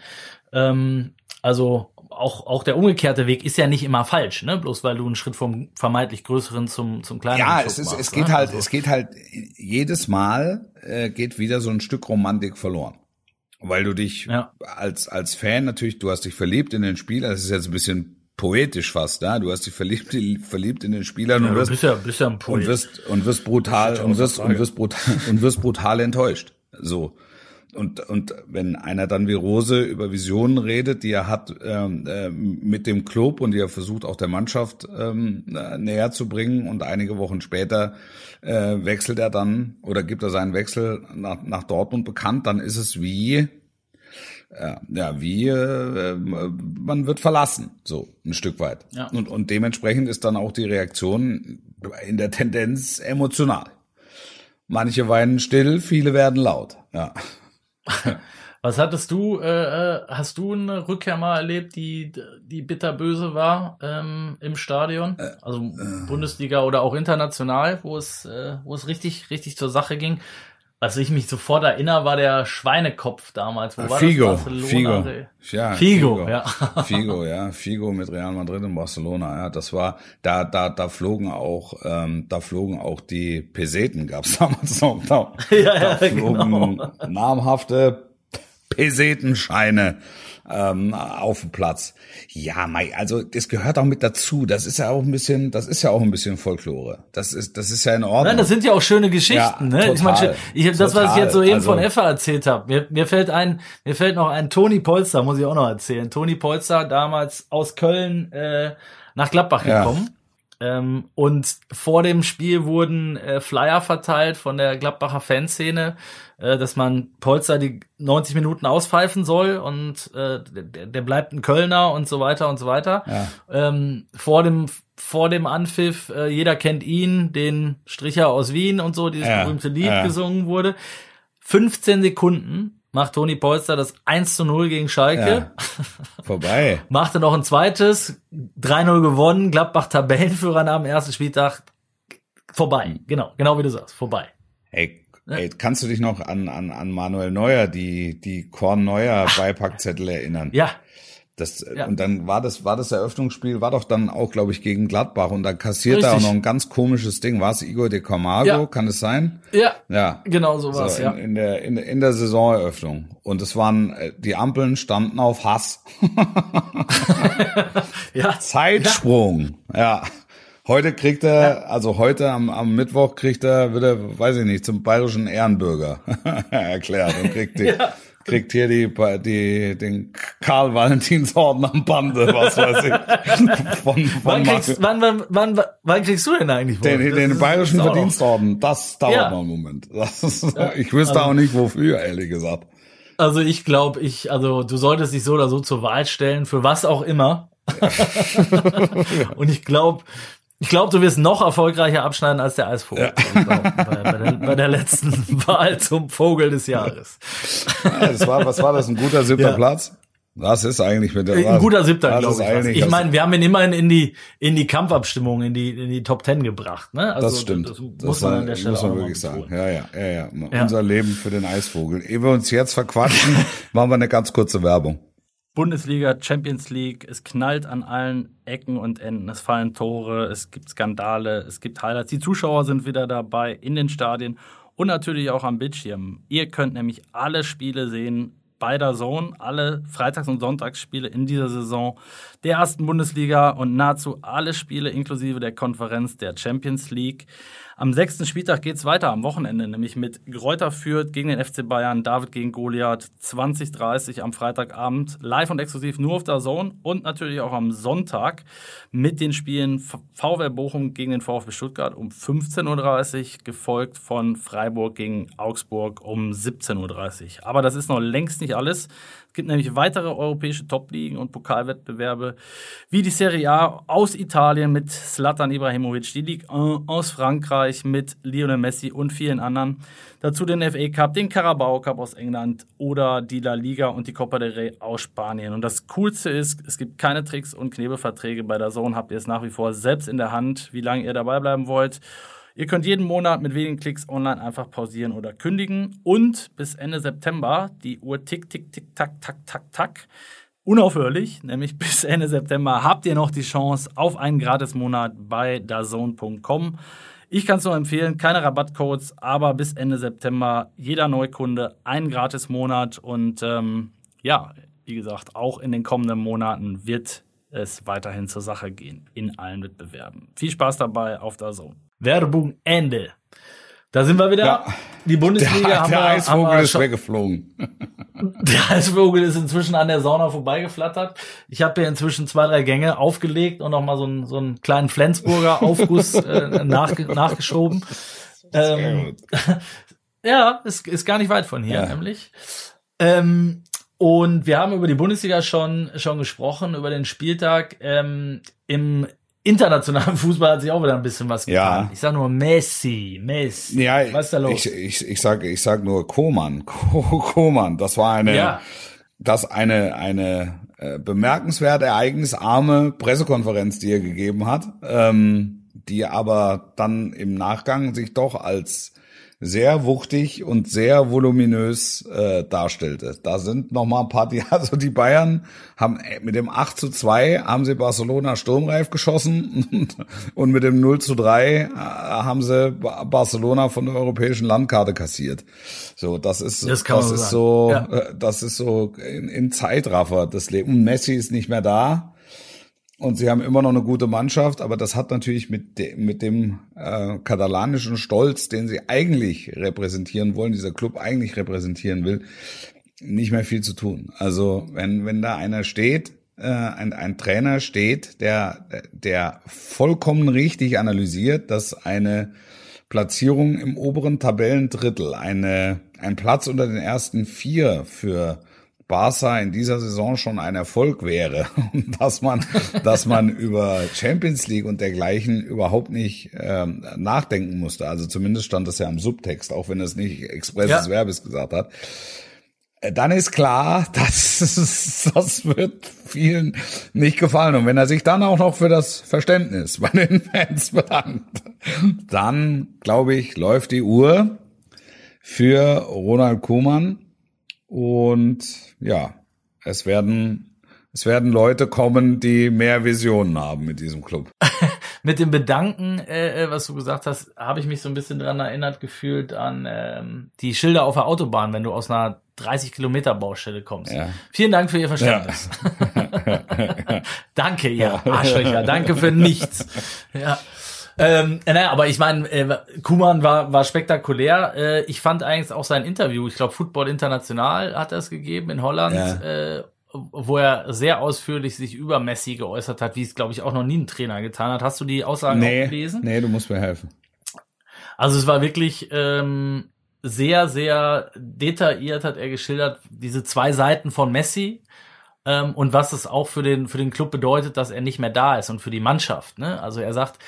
Ähm, also auch, auch der umgekehrte Weg ist ja nicht immer falsch, ne? Bloß weil du einen Schritt vom vermeintlich größeren zum, zum kleineren Ja, es ist, machst, es geht ne? halt, also. es geht halt jedes Mal äh, geht wieder so ein Stück Romantik verloren. Weil du dich ja. als, als Fan natürlich, du hast dich verliebt in den Spieler, das ist jetzt ein bisschen poetisch fast, ja. Du hast dich verliebt, verliebt in den Spielern ja, und wirst, bist ja, bist ja ein Poet. und wirst und wirst brutal und wirst und wirst brutal *laughs* und wirst brutal enttäuscht. So. Und, und wenn einer dann wie Rose über Visionen redet, die er hat ähm, äh, mit dem Club und die er versucht auch der Mannschaft ähm, näher zu bringen und einige Wochen später äh, wechselt er dann oder gibt er seinen Wechsel nach, nach Dortmund bekannt, dann ist es wie ja, wie äh, man wird verlassen, so ein Stück weit. Ja. Und, und dementsprechend ist dann auch die Reaktion in der Tendenz emotional. Manche weinen still, viele werden laut. Ja. *laughs* Was hattest du, äh, äh, hast du eine Rückkehr mal erlebt, die, die bitterböse war ähm, im Stadion? Äh, also äh, Bundesliga oder auch international, wo es, äh, wo es richtig, richtig zur Sache ging. Was ich mich sofort erinnere, war der Schweinekopf damals. Wo war Figo, das? Figo. Ja, Figo, Figo, ja. *laughs* Figo, ja. Figo mit Real Madrid in Barcelona, ja. Das war, da, da, da flogen auch, ähm, da flogen auch die Peseten, gab's *laughs* damals noch. Da, ja, ja, da flogen genau. namhafte Pesetenscheine ähm, auf dem Platz. Ja, Mai, also das gehört auch mit dazu. Das ist ja auch ein bisschen, das ist ja auch ein bisschen Folklore. Das ist, das ist ja in Ordnung. Nein, das sind ja auch schöne Geschichten. Ja, ne? Total, ich meine, ich habe das, was ich jetzt so eben also, von Effa erzählt habe. Mir, mir fällt ein, mir fällt noch ein Toni Polster, muss ich auch noch erzählen. Toni Polster damals aus Köln äh, nach Gladbach gekommen. Ähm, und vor dem Spiel wurden äh, Flyer verteilt von der Gladbacher Fanszene, äh, dass man Polster die 90 Minuten auspfeifen soll und äh, der, der bleibt ein Kölner und so weiter und so weiter. Ja. Ähm, vor dem vor dem Anpfiff, äh, jeder kennt ihn, den Stricher aus Wien und so, dieses Ja, berühmte Lied ja. gesungen wurde. 15 Sekunden macht Toni Polster das 1 zu 0 gegen Schalke. Ja. Vorbei. *laughs* Machte noch ein zweites, 3-0 gewonnen, Gladbach Tabellenführer nach dem ersten Spieltag. Vorbei, genau, genau wie du sagst, vorbei. Ey, ey, kannst du dich noch an, an, an Manuel Neuer, die, die Korn Neuer Beipackzettel erinnern? Ja, Das, Ja. Und dann war das, war das Eröffnungsspiel, war doch dann auch, glaube ich, gegen Gladbach und da kassiert er auch noch ein ganz komisches Ding. War es Igor de Camargo? Ja. Kann es sein? ja, Ja. genau so So, war's, in, ja. in der in, in der Saisoneröffnung und es waren äh, die Ampeln standen auf Hass *laughs* ja. Zeitsprung ja heute kriegt er also heute am, am Mittwoch kriegt er wird er weiß ich nicht zum bayerischen Ehrenbürger *laughs* erklärt und kriegt die, kriegt hier die die den Karl Valentinsorden am Bande was weiß ich *laughs* von, von Wann kriegst, wann, wann, wann, wann kriegst du denn eigentlich? den? Das den ist- bayerischen Verdienstorden, das dauert Ja. noch einen Moment. Ist, ich wüsste Also- auch nicht wofür, ehrlich gesagt. Also ich glaube, ich, also du solltest dich so oder so zur Wahl stellen, für was auch immer. *laughs* Und ich glaube, ich glaube, du wirst noch erfolgreicher abschneiden als der Eisvogel. Glaub, bei, bei, der, bei der letzten *laughs* Wahl zum Vogel des Jahres. Ja, das war, was war das, ein guter siebter Ja. Platz? Das ist eigentlich mit der. Ein guter Siebter, glaube ich. was. Ich meine, wir haben ihn immerhin in die in die Kampfabstimmung, in die in die Top Ten gebracht. Ne? Also, das stimmt. Das, Das muss man an der Stelle muss man wirklich sagen. Ja, ja, ja, ja, Ja. Unser Leben für den Eisvogel. Ehe wir uns jetzt verquatschen, *laughs* machen wir eine ganz kurze Werbung. Bundesliga, Champions League, es knallt an allen Ecken und Enden. Es fallen Tore, es gibt Skandale, es gibt Highlights. Die Zuschauer sind wieder dabei in den Stadien und natürlich auch am Bildschirm. Ihr könnt nämlich alle Spiele sehen bei der Zone, alle Freitags- und Sonntagsspiele in dieser Saison der ersten Bundesliga und nahezu alle Spiele inklusive der Konferenz der Champions League. Am sechsten Spieltag geht's weiter am Wochenende, nämlich mit Greuther Fürth gegen den FC Bayern, David gegen Goliath, 20.30 am Freitagabend, live und exklusiv nur auf der Zone und natürlich auch am Sonntag mit den Spielen VW Bochum gegen den VfB Stuttgart um 15.30 Uhr, gefolgt von Freiburg gegen Augsburg um 17.30 Uhr. Aber das ist noch längst nicht alles. Es gibt nämlich weitere europäische Top-Ligen und Pokalwettbewerbe wie die Serie A aus Italien mit Zlatan Ibrahimovic, die Ligue 1 aus Frankreich mit Lionel Messi und vielen anderen. Dazu den FA Cup, den Carabao Cup aus England oder die La Liga und die Copa del Rey aus Spanien. Und das Coolste ist, es gibt keine Tricks und Knebelverträge. Bei der Zone habt ihr es nach wie vor selbst in der Hand, wie lange ihr dabei bleiben wollt. Ihr könnt jeden Monat mit wenigen Klicks online einfach pausieren oder kündigen. Und bis Ende September, die Uhr tick, tick, tick, tack, tack, tack, tack, unaufhörlich, nämlich *laughs* bis Ende September, habt ihr noch die Chance auf einen Gratismonat bei dazone.com. Ich kann es nur empfehlen, keine Rabattcodes, aber bis Ende September jeder Neukunde einen Gratismonat. Und ähm, ja, wie gesagt, auch in den kommenden Monaten wird es weiterhin zur Sache gehen in allen Wettbewerben. Viel Spaß dabei auf der Zone. Werbung Ende. Da sind wir wieder. Ja. Die Bundesliga Der, haben der wir, haben Eisvogel wir ist weggeflogen. *laughs* Der Eisvogel ist inzwischen an der Sauna vorbeigeflattert. Ich habe hier inzwischen zwei, drei Gänge aufgelegt und noch mal so einen, so einen kleinen Flensburger *laughs* Aufguss äh, nach, nachgeschoben. *laughs* Ähm, ja, ist, ist gar nicht weit von hier, Ja. nämlich. Ähm, und wir haben über die Bundesliga schon, schon gesprochen, über den Spieltag. Ähm, Im internationalen *laughs* Fußball hat sich auch wieder ein bisschen was getan. Ja. Ich sag nur Messi, Messi. Ja, was ist da los? ich, ich, ich sag, ich sag nur Koman, *laughs* Koman. Das war eine, Ja. das eine, eine äh, bemerkenswert ereignisarme Pressekonferenz, die er gegeben hat, ähm, die aber dann im Nachgang sich doch als sehr wuchtig und sehr voluminös äh, darstellte. Da sind noch mal ein paar, die, *laughs* also die Bayern haben äh, mit dem 8 zu 2 haben sie Barcelona sturmreif geschossen und, und mit dem 0 zu 3 äh, haben sie Ba- Barcelona von der europäischen Landkarte kassiert. So, das ist, Das so ist sagen. so, Ja. äh, das ist so in, in Zeitraffer das Leben. Und Messi ist nicht mehr da. Und sie haben immer noch eine gute Mannschaft, aber das hat natürlich mit, de, mit dem äh, katalanischen Stolz, den sie eigentlich repräsentieren wollen, dieser Club eigentlich repräsentieren will, nicht mehr viel zu tun. Also wenn, wenn da einer steht, äh, ein, ein Trainer steht, der, der vollkommen richtig analysiert, dass eine Platzierung im oberen Tabellendrittel, eine, ein Platz unter den ersten vier für Barca in dieser Saison schon ein Erfolg wäre und *laughs* dass man, dass man über Champions League und dergleichen überhaupt nicht ähm, nachdenken musste. Also zumindest stand das ja im Subtext, auch wenn es nicht expresses ja. Verbes gesagt hat. Äh, dann ist klar, *laughs* dass das wird vielen nicht gefallen. Und wenn er sich dann auch noch für das Verständnis bei den Fans *laughs* bedankt, dann glaube ich, läuft die Uhr für Ronald Kuhmann. Und ja, es werden, es werden Leute kommen, die mehr Visionen haben mit diesem Club. *laughs* mit dem Bedanken, äh, äh, was du gesagt hast, habe ich mich so ein bisschen dran erinnert gefühlt an ähm, die Schilder auf der Autobahn, wenn du aus einer 30 Kilometer Baustelle kommst. Ja. Vielen Dank für Ihr Verständnis. *laughs* *laughs* Ja. danke, ihr Arschlöcher. Danke für nichts. Ja. Ähm, äh, naja, aber ich meine, äh, Kuman war, war spektakulär. Äh, ich fand eigentlich auch sein Interview, ich glaube Football International hat er es gegeben in Holland, ja. äh, wo er sehr ausführlich sich über Messi geäußert hat, wie es, glaube ich, auch noch nie ein Trainer getan hat. Hast du die Aussagen nee, auch gelesen? Nee, du musst mir helfen. Also es war wirklich ähm, sehr, sehr detailliert, hat er geschildert, diese zwei Seiten von Messi ähm, und was es auch für den, für den Club bedeutet, dass er nicht mehr da ist und für die Mannschaft. Ne? Also er sagt,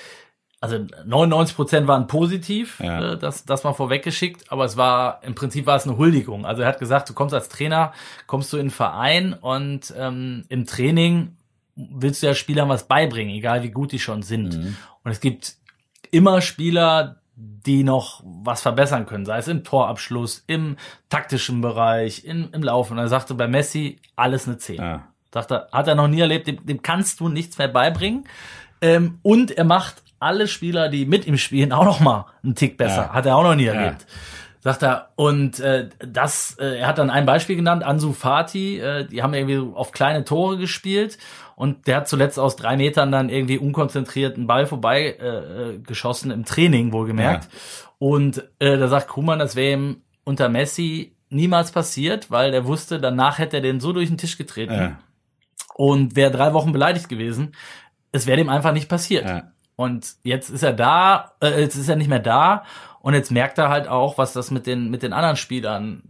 also 99 Prozent waren positiv, ja. äh, das, das mal vorweggeschickt, aber es war, im Prinzip war es eine Huldigung. Also er hat gesagt, du kommst als Trainer, kommst du in den Verein und ähm, im Training willst du ja Spielern was beibringen, egal wie gut die schon sind. Mhm. Und es gibt immer Spieler, die noch was verbessern können, sei es im Torabschluss, im taktischen Bereich, in, im Laufen. Und er sagte bei Messi alles eine 10. Ja. Sagte, hat er noch nie erlebt, dem, dem kannst du nichts mehr beibringen. Ähm, und er macht alle Spieler, die mit ihm spielen, auch noch mal einen Tick besser. Ja. Hat er auch noch nie erlebt. Ja. Sagt er, und äh, das, äh, er hat dann ein Beispiel genannt, Ansu Fati, äh, die haben irgendwie auf kleine Tore gespielt und der hat zuletzt aus drei Metern dann irgendwie unkonzentriert einen Ball vorbei äh, äh geschossen, im Training wohlgemerkt. Ja. Und äh, da sagt Kuman, das wäre ihm unter Messi niemals passiert, weil er wusste, danach hätte er den so durch den Tisch getreten ja. und wäre drei Wochen beleidigt gewesen. Es wäre dem einfach nicht passiert. Ja. Und jetzt ist er da, äh, jetzt ist er nicht mehr da und jetzt merkt er halt auch, was das mit den mit den anderen Spielern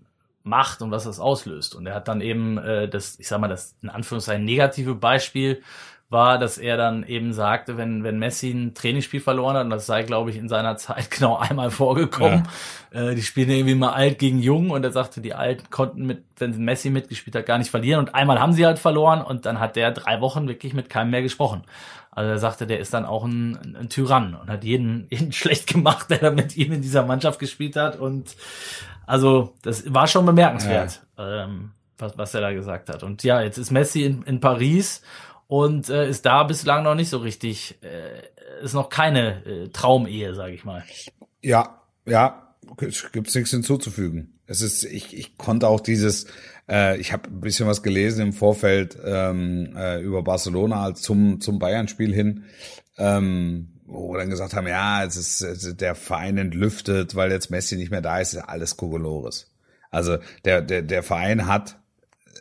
macht und was das auslöst. Und er hat dann eben äh, das, ich sag mal, das in Anführungszeichen negative Beispiel war, dass er dann eben sagte, wenn, wenn Messi ein Trainingsspiel verloren hat, und das sei, glaube ich, in seiner Zeit *laughs* genau einmal vorgekommen, ja. äh, die spielen irgendwie mal alt gegen jung und er sagte, die Alten konnten mit, wenn Messi mitgespielt hat, gar nicht verlieren und einmal haben sie halt verloren und dann hat der drei Wochen wirklich mit keinem mehr gesprochen. Also er sagte, der ist dann auch ein, ein Tyrann und hat jeden, *laughs* jeden schlecht gemacht, der da mit ihm in dieser Mannschaft gespielt hat. Und also das war schon bemerkenswert, ja. ähm, was, was er da gesagt hat. Und ja, jetzt ist Messi in, in Paris und äh, ist da bislang noch nicht so richtig, äh, ist noch keine äh, Traumehe, sage ich mal. Ja, ja, gibt's nichts hinzuzufügen. Es ist, ich, ich konnte auch dieses, äh, ich habe ein bisschen was gelesen im Vorfeld ähm, äh, über Barcelona zum, zum Bayern-Spiel hin, ähm, wo dann gesagt haben, ja, es ist, es ist der Verein entlüftet, weil jetzt Messi nicht mehr da ist, ist alles Kokolores. Also der, der, der Verein hat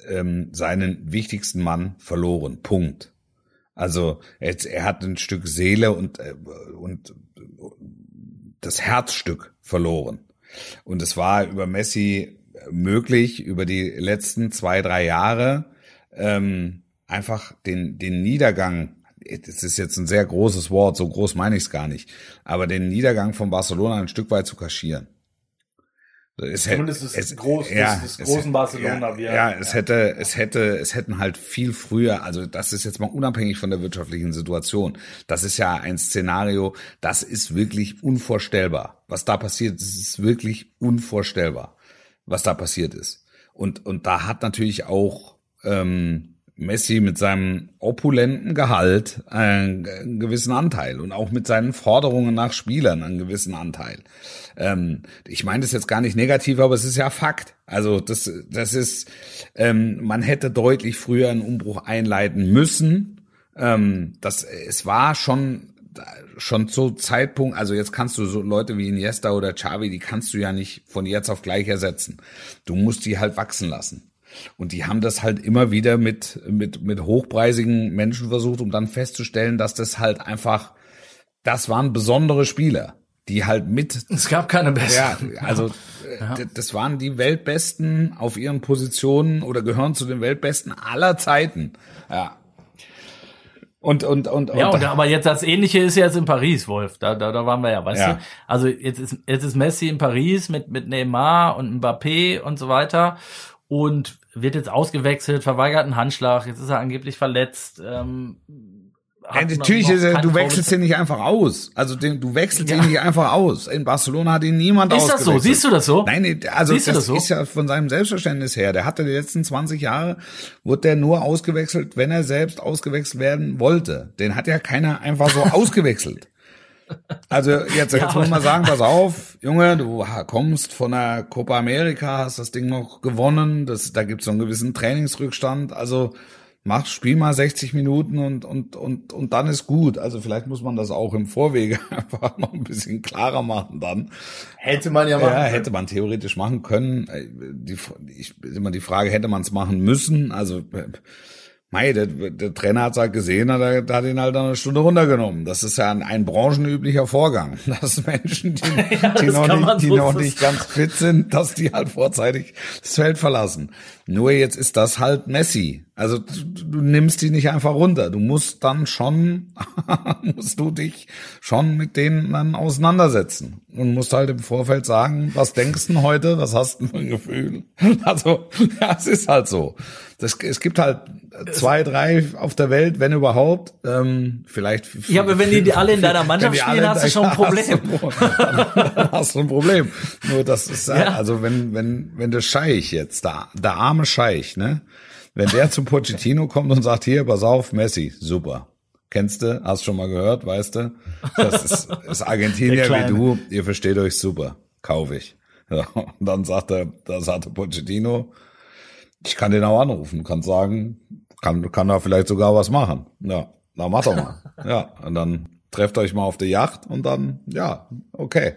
ähm, seinen wichtigsten Mann verloren. Punkt. Also er, er hat ein Stück Seele und, äh, und das Herzstück verloren. Und es war über Messi möglich, über die letzten zwei, drei Jahre ähm, einfach den, den Niedergang, das ist jetzt ein sehr großes Wort, so groß meine ich es gar nicht, aber den Niedergang von Barcelona ein Stück weit zu kaschieren. Es Zumindest hätte, es, groß, ja, des, des großen Barcelona. Ja, ja, es hätte, es hätte, es hätten halt viel früher, also das ist jetzt mal unabhängig von der wirtschaftlichen Situation. Das ist ja ein Szenario, das ist wirklich unvorstellbar. Was da passiert, das ist wirklich unvorstellbar, was da passiert ist. Und, und da hat natürlich auch, ähm, Messi mit seinem opulenten Gehalt einen, gewissen Anteil und auch mit seinen Forderungen nach Spielern einen gewissen Anteil. Ähm, ich meine das jetzt gar nicht negativ, aber es ist ja Fakt. Also das, das ist, ähm, man hätte deutlich früher einen Umbruch einleiten müssen. Ähm, das, es war schon schon zu Zeitpunkt, also jetzt kannst du so Leute wie Iniesta oder Xavi, die kannst du ja nicht von jetzt auf gleich ersetzen. Du musst die halt wachsen lassen. Und die haben das halt immer wieder mit, mit, mit hochpreisigen Menschen versucht, um dann festzustellen, dass das halt einfach, das waren besondere Spieler, die halt mit. Es gab keine besseren. Ja, also ja. das waren die Weltbesten auf ihren Positionen oder gehören zu den Weltbesten aller Zeiten. Ja. Und, und, und, ja, und, aber jetzt das Ähnliche ist jetzt in Paris, Wolf. Da, da, da waren wir ja, weißt ja. du? Also jetzt ist, jetzt ist Messi in Paris mit, mit Neymar und Mbappé und so weiter und wird jetzt ausgewechselt, verweigert einen Handschlag, jetzt ist er angeblich verletzt. Ähm, ja, natürlich, ist er, du wechselst ihn nicht einfach aus. Also den, du wechselst ja. ihn nicht einfach aus. In Barcelona hat ihn niemand Ist das so? Siehst du das so? Nein, also Siehst das, das so? ist ja von seinem Selbstverständnis her. Der hatte die letzten 20 Jahre, wurde der nur ausgewechselt, wenn er selbst ausgewechselt werden wollte. Den hat ja keiner einfach so *laughs* ausgewechselt. Also jetzt, jetzt ja, muss man sagen, pass auf, Junge, du kommst von der Copa America, hast das Ding noch gewonnen, das, da gibt's so einen gewissen Trainingsrückstand, also mach, spiel mal 60 Minuten und, und, und, und dann ist gut. Also vielleicht muss man das auch im Vorwege *laughs* einfach noch ein bisschen klarer machen dann. Hätte man ja machen Ja, hätte man theoretisch machen können. Äh, die, ich, immer die Frage, hätte man es machen müssen? Also, Mei, der, der Trainer hat halt gesehen, hat, er, hat ihn halt eine Stunde runtergenommen. Das ist ja ein, ein branchenüblicher Vorgang, *laughs* dass Menschen, die, *laughs* ja, die, noch, nicht, die so noch nicht ganz fit sind, dass die halt vorzeitig das Feld verlassen. Nur jetzt ist das halt Messi. Also du, du nimmst die nicht einfach runter. Du musst dann schon, *laughs* musst du dich schon mit denen dann auseinandersetzen. Und musst halt im Vorfeld sagen, was denkst du heute? Was hast du für ein Gefühl? Also, ja, es ist halt so. Das, es gibt halt zwei, drei auf der Welt, wenn überhaupt. Ähm, vielleicht. Ja, aber wenn die, alle in deiner *laughs* Mannschaft spielen, hast du schon *laughs* ein Problem. Hast du ein Problem. Nur das ist, ja. also wenn, wenn, wenn der Scheich jetzt, der, der arme Scheich, ne? Wenn der zu Pochettino kommt und sagt, hier, pass auf, Messi, super. Kennst du, hast schon mal gehört, weißt du? Das ist, ist Argentinier wie du, ihr versteht euch super. Kauf ich. Ja, und dann sagt er, da sagte Pochettino, ich kann den auch anrufen, kann sagen, kann, kann da vielleicht sogar was machen. Ja, na mach doch mal. *laughs* ja, und dann trefft euch mal auf der Yacht und dann, ja, okay.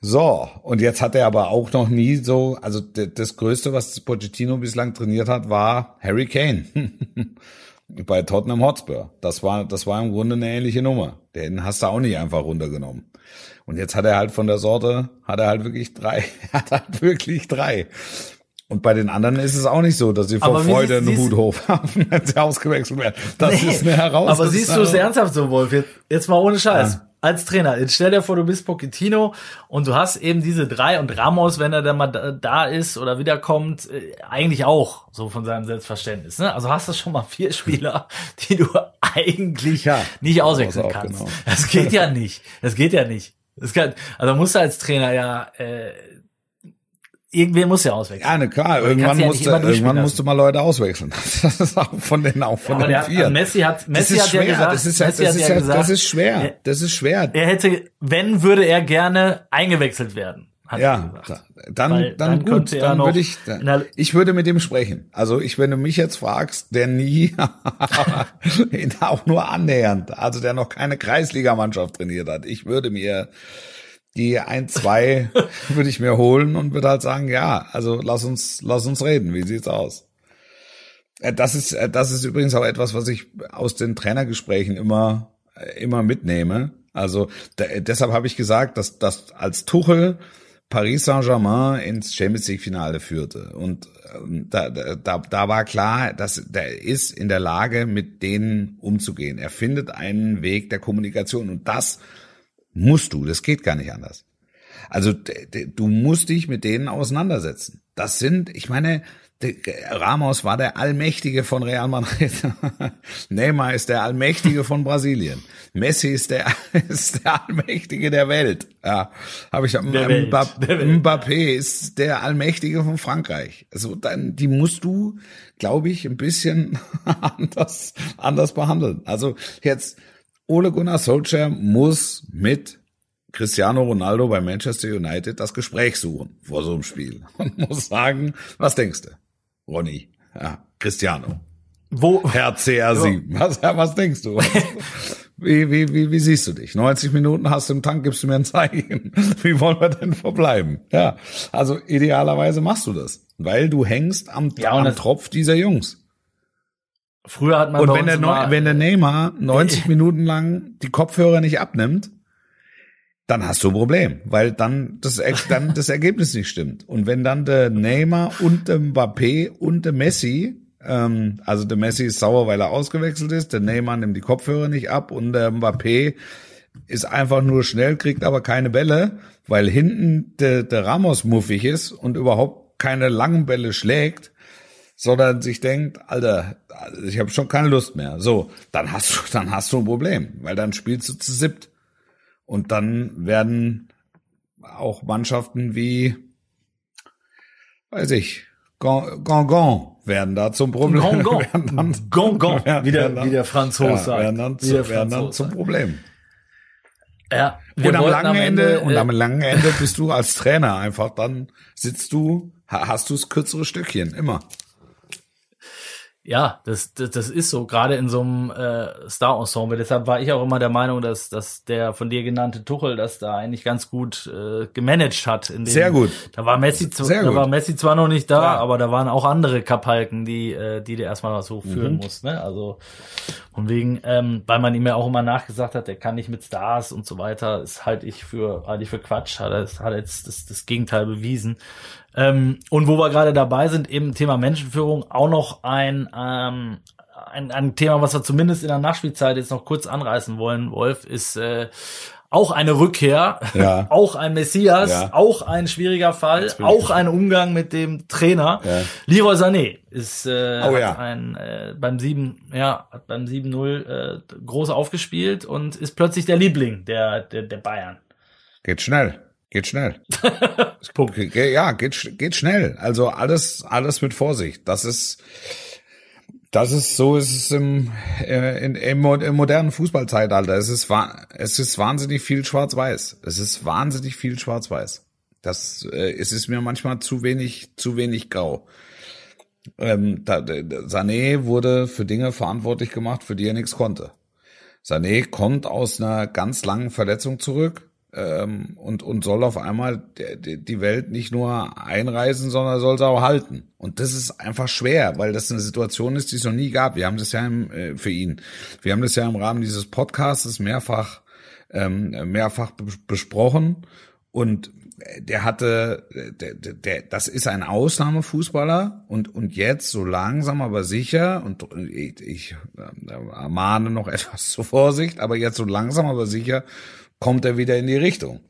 So, und jetzt hat er aber auch noch nie so, also das Größte, was Pochettino bislang trainiert hat, war Harry Kane *laughs* bei Tottenham Hotspur. Das war, das war im Grunde eine ähnliche Nummer. Den hast du auch nicht einfach runtergenommen. Und jetzt hat er halt von der Sorte, hat er halt wirklich drei, *laughs* hat halt wirklich drei. Und bei den anderen ist es auch nicht so, dass sie vor aber Freude einen Hut hoch *laughs* haben, wenn sie ausgewechselt werden. Das nee, ist eine Herausforderung. Aber siehst du es ernsthaft so, Wolf? Jetzt, jetzt mal ohne Scheiß. Ja. Als Trainer, jetzt stell dir vor, du bist Pochettino und du hast eben diese drei und Ramos, wenn er dann mal da ist oder wiederkommt, äh, eigentlich auch so von seinem Selbstverständnis. Ne? Also hast du schon mal vier Spieler, *laughs* die du eigentlich ja, nicht auswechseln kannst. Genau. Das geht ja nicht. Das geht ja nicht. Das kann, also musst du als Trainer ja äh, irgendwer muss ja auswechseln. Ja, ne, klar. Irgendwann, ja musste, irgendwann musste mal Leute auswechseln. *laughs* Das ist auch von den, auch von ja, den vier. Messi hat, Messi hat schwer. ja gesagt, das ist, Messi das, ist, ja gesagt, das ist schwer. Das ist schwer. Er hätte, wenn, würde er gerne eingewechselt werden. ja, dann, dann, dann gut, dann würde ich, dann, ich würde mit dem sprechen. Also ich, wenn du mich jetzt fragst, der nie, *laughs* auch nur annähernd, also der noch keine Kreisligamannschaft trainiert hat, ich würde mir die ein, zwei *laughs* würde ich mir holen und würde halt sagen, ja, also lass uns, lass uns reden. Wie sieht's aus? Äh, das ist, äh, das ist übrigens auch etwas, was ich aus den Trainergesprächen immer, äh, immer mitnehme. Also deshalb habe ich gesagt, dass, dass als Tuchel Paris Saint-Germain ins Champions League Finale führte und ähm, da, da, da war klar, dass der ist in der Lage, mit denen umzugehen. Er findet einen Weg der Kommunikation und das Musst du, das geht gar nicht anders. Also du musst dich mit denen auseinandersetzen. Das sind, ich meine, Ramos war der Allmächtige von Real Madrid. *laughs* Neymar ist der Allmächtige von Brasilien. Messi ist der, *laughs* ist der Allmächtige der Welt. Ja, habe ich. Der Mbappé, Mbappé ist der Allmächtige von Frankreich. Also dann, die musst du, glaube ich, ein bisschen *laughs* anders, anders behandeln. Also jetzt Ole Gunnar Solskjaer muss mit Cristiano Ronaldo bei Manchester United das Gespräch suchen vor so einem Spiel *laughs* und muss sagen, was denkst du, Ronny? Ja, Cristiano. Wo? Herr CR7. Was, was denkst du? *laughs* Wie, wie, wie, wie siehst du dich? 90 Minuten hast du im Tank, gibst du mir ein Zeichen. *laughs* Wie wollen wir denn verbleiben? Ja, also idealerweise machst du das. weil du hängst am, Ja, am Tropf dieser Jungs. Früher hat man Und wenn der, Neu immer, wenn der Neymar *laughs* 90 Minuten lang die Kopfhörer nicht abnimmt, dann hast du ein Problem, weil dann das, *laughs* dann das Ergebnis nicht stimmt. Und wenn dann der Neymar und der Mbappé und der Messi, ähm, also der Messi ist sauer, weil er ausgewechselt ist, der Neymar nimmt die Kopfhörer nicht ab und der Mbappé ist einfach nur schnell, kriegt aber keine Bälle, weil hinten der, der Ramos muffig ist und überhaupt keine langen Bälle schlägt, sondern sich denkt, Alter, ich habe schon keine Lust mehr. So, dann hast du, dann hast du ein Problem, weil dann spielst du zu siebt. Und dann werden auch Mannschaften wie, weiß ich, Gongon werden da zum Problem. Gongon. Gongon, *laughs* *laughs* wie der, wie der Franzose ja, sagt. werden dann, zu, werden dann zum. Problem. Ja, und am langen Ende, und äh, am langen Ende bist du als Trainer einfach dann sitzt du, ha- hast du das kürzere Stückchen immer. Ja, das, das, das ist so, gerade in so einem äh, Star-Ensemble. Deshalb war ich auch immer der Meinung, dass, dass der von dir genannte Tuchel das da eigentlich ganz gut äh, gemanagt hat. In dem, Sehr gut. Da war Messi, da war Messi zwar noch nicht da, Klar. aber da waren auch andere Kapalken, die, äh, die der erstmal so Mhm. führen muss. Ne? Also von wegen, ähm, weil man ihm ja auch immer nachgesagt hat, der kann nicht mit Stars und so weiter, ist halt ich für, halte ich für Quatsch, hat er hat jetzt das, das Gegenteil bewiesen. Ähm, und wo wir gerade dabei sind, eben Thema Menschenführung, auch noch ein, ähm, ein, ein Thema, was wir zumindest in der Nachspielzeit jetzt noch kurz anreißen wollen, Wolf, ist äh, auch eine Rückkehr, Ja. *laughs* auch ein Messias, Ja. auch ein schwieriger Fall, auch ein Umgang mit dem Trainer. Ja. Leroy Sané ist äh, Oh ja. ein, äh, beim 7, ja, hat beim 7-0 äh, groß aufgespielt und ist plötzlich der Liebling der, der, der Bayern. Geht schnell. Geht schnell. *laughs* Punkt. Ja, geht, geht schnell. Also alles, alles mit Vorsicht. Das ist, das ist, so ist es im, äh, in, im, im modernen Fußballzeitalter. Es ist, es ist wahnsinnig viel schwarz-weiß. Es ist wahnsinnig viel schwarz-weiß. Das, äh, es ist mir manchmal zu wenig, zu wenig grau. Ähm, da, Sané wurde für Dinge verantwortlich gemacht, für die er nichts konnte. Sané kommt aus einer ganz langen Verletzung zurück ähm, und, und soll auf einmal die Welt nicht nur einreisen, sondern soll sie auch halten. Und das ist einfach schwer, weil das eine Situation ist, die es noch nie gab. Wir haben das ja im, äh, für ihn. Wir haben das ja im Rahmen dieses Podcasts mehrfach ähm, mehrfach be besprochen und der hatte, der, der, der, das ist ein Ausnahmefußballer und und jetzt so langsam aber sicher und ich, ich äh, mahne noch *laughs* etwas zur Vorsicht, aber jetzt so langsam aber sicher kommt er wieder in die Richtung.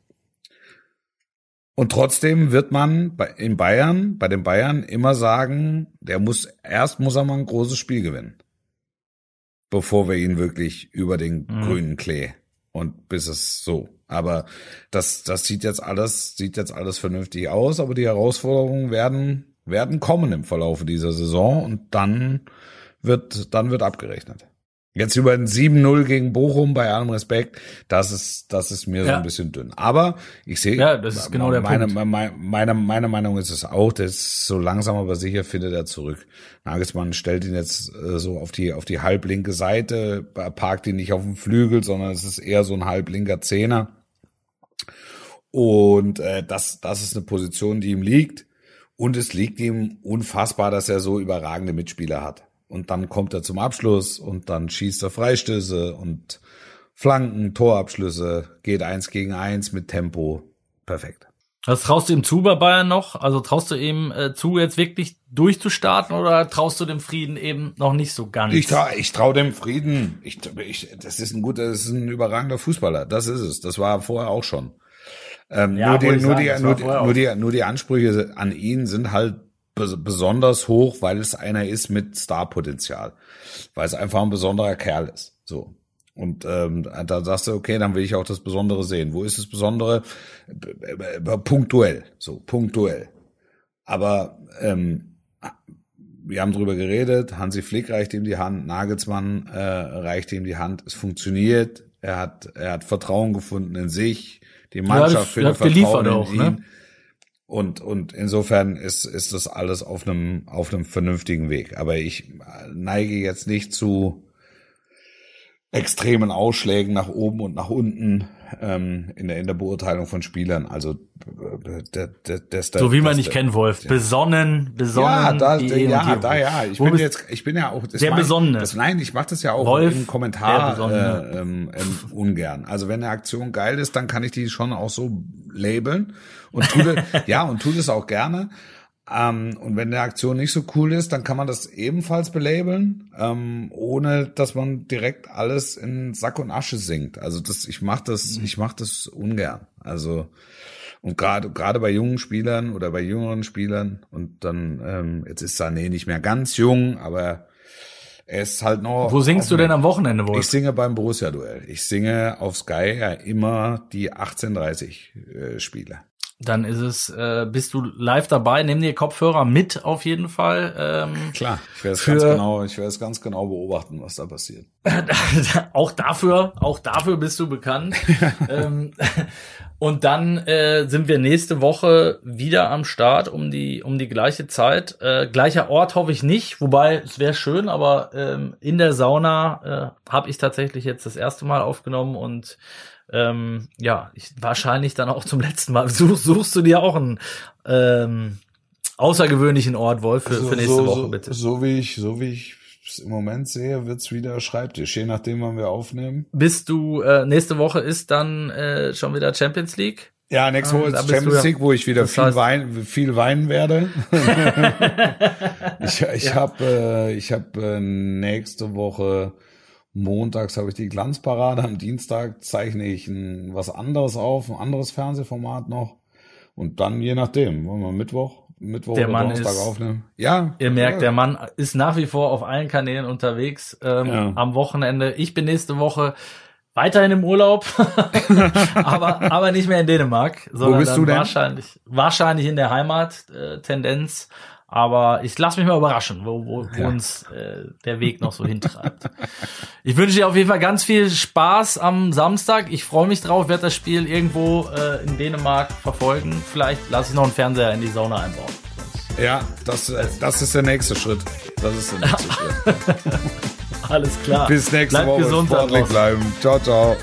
Und trotzdem wird man bei, in Bayern, bei den Bayern immer sagen, der muss, erst muss er mal ein großes Spiel gewinnen. Bevor wir ihn wirklich über den Mhm. grünen Klee und bis es so. Aber das, das sieht jetzt alles, sieht jetzt alles vernünftig aus, aber die Herausforderungen werden, werden kommen im Verlaufe dieser Saison und dann wird, dann wird abgerechnet. Jetzt über ein 7-0 gegen Bochum bei allem Respekt, das ist, das ist mir so Ja. ein bisschen dünn. Aber ich sehe, Ja, das ist genau der meine, Punkt. Meine, meine, meine Meinung ist es auch, dass so langsam aber sicher findet er zurück. Nagelsmann stellt ihn jetzt äh, so auf die, auf die halblinke Seite, parkt ihn nicht auf dem Flügel, sondern es ist eher so ein halblinker Zehner. Und äh, das, das ist eine Position, die ihm liegt. Und es liegt ihm unfassbar, dass er so überragende Mitspieler hat. Und dann kommt er zum Abschluss und dann schießt er Freistöße und Flanken, Torabschlüsse, geht eins gegen eins mit Tempo. Perfekt. Was traust du ihm zu bei Bayern noch? Also traust du ihm äh, zu, jetzt wirklich durchzustarten oder traust du dem Frieden eben noch nicht so ganz? Ich trau, ich trau dem Frieden. Ich, ich, das ist ein guter, das ist ein überragender Fußballer. Das ist es. Das war vorher auch schon. Ähm, Ja, nur, die, nur, sagen, die, nur, die, nur, die, nur die Ansprüche an ihn sind halt besonders hoch, weil es einer ist mit Starpotenzial. Weil es einfach ein besonderer Kerl ist. So. Und ähm, da sagst du, okay, dann will ich auch das Besondere sehen. Wo ist das Besondere? Punktuell. So, punktuell. Aber ähm, wir haben drüber geredet, Hansi Flick reicht ihm die Hand, Nagelsmann äh, reicht ihm die Hand, es funktioniert, er hat, er hat Vertrauen gefunden in sich, die Mannschaft das- findet hat geliefert Vertrauen in auch, ihn. ne? Und, und insofern ist, ist das alles auf einem, auf einem vernünftigen Weg. Aber ich neige jetzt nicht zu, extremen Ausschlägen nach oben und nach unten ähm, in, der, in der Beurteilung von Spielern. Also äh, der, der, der, so wie man nicht kennt, Wolf. Besonnen, besonnen. Ja, da, ja, da ja. Ich bin jetzt, ich bin ja auch das der mein, Besonnene. Das, nein, ich mache das ja auch Wolf, im Kommentar äh, ähm, ähm, ungern. Also wenn eine Aktion geil ist, dann kann ich die schon auch so labeln und tue *laughs* ja und tue das auch gerne. Ähm, und wenn eine Aktion nicht so cool ist, dann kann man das ebenfalls belabeln, ähm, ohne dass man direkt alles in Sack und Asche sinkt. Also das, ich mache das, mhm. ich mache das ungern. Also und gerade gerade bei jungen Spielern oder bei jüngeren Spielern und dann ähm, jetzt ist Sané nicht mehr ganz jung, aber er ist halt noch. Wo singst du denn am Wochenende wohl? Ich singe beim Borussia-Duell. Ich singe auf Sky ja immer die 1830 äh, Spiele. Dann ist es, äh, bist du live dabei, nimm dir Kopfhörer mit auf jeden Fall. Ähm, Klar, ich werde es ganz genau, ich werde es ganz genau beobachten, was da passiert. *laughs* auch dafür, auch dafür bist du bekannt. *laughs* ähm, und dann äh, sind wir nächste Woche wieder am Start um die um die gleiche Zeit. Äh, gleicher Ort hoffe ich nicht, wobei es wäre schön, aber ähm, in der Sauna äh, habe ich tatsächlich jetzt das erste Mal aufgenommen und ähm, ja, ich, wahrscheinlich dann auch zum letzten Mal. Such, suchst du dir auch einen ähm, außergewöhnlichen Ort, Wolf, für, so, für nächste so, Woche, bitte? So, so wie ich, so wie ich es im Moment sehe, wird's wieder Schreibtisch, je nachdem, wann wir aufnehmen. Bist du, äh, nächste Woche ist dann äh, schon wieder Champions League? Ja, nächste Woche ah, ist Champions League, wo ich wieder viel, wein, viel weinen werde. *laughs* ich ich ja. habe äh, ich hab, äh, nächste Woche Montags habe ich die Glanzparade, am Dienstag zeichne ich ein, was anderes auf, ein anderes Fernsehformat noch. Und dann je nachdem, wollen wir Mittwoch, Mittwoch der oder Mann Donnerstag ist, aufnehmen. Ja. Ihr merkt, ja. der Mann ist nach wie vor auf allen Kanälen unterwegs ähm, ja. am Wochenende. Ich bin nächste Woche weiterhin im Urlaub, *laughs* aber, aber nicht mehr in Dänemark, sondern Wo bist du denn? wahrscheinlich, wahrscheinlich in der Heimat, äh, Tendenz aber ich lasse mich mal überraschen, wo, wo, wo ja. uns äh, der Weg noch so hintreibt. Ich wünsche dir auf jeden Fall ganz viel Spaß am Samstag. Ich freue mich drauf, werde das Spiel irgendwo äh, in Dänemark verfolgen. Vielleicht lasse ich noch einen Fernseher in die Sauna einbauen. Ja, das, äh, das ist der nächste Schritt. Das ist der nächste Schritt. *laughs* Alles klar. Bis nächste Bleibt Woche. Gesund sportlich bleiben. Ciao, ciao.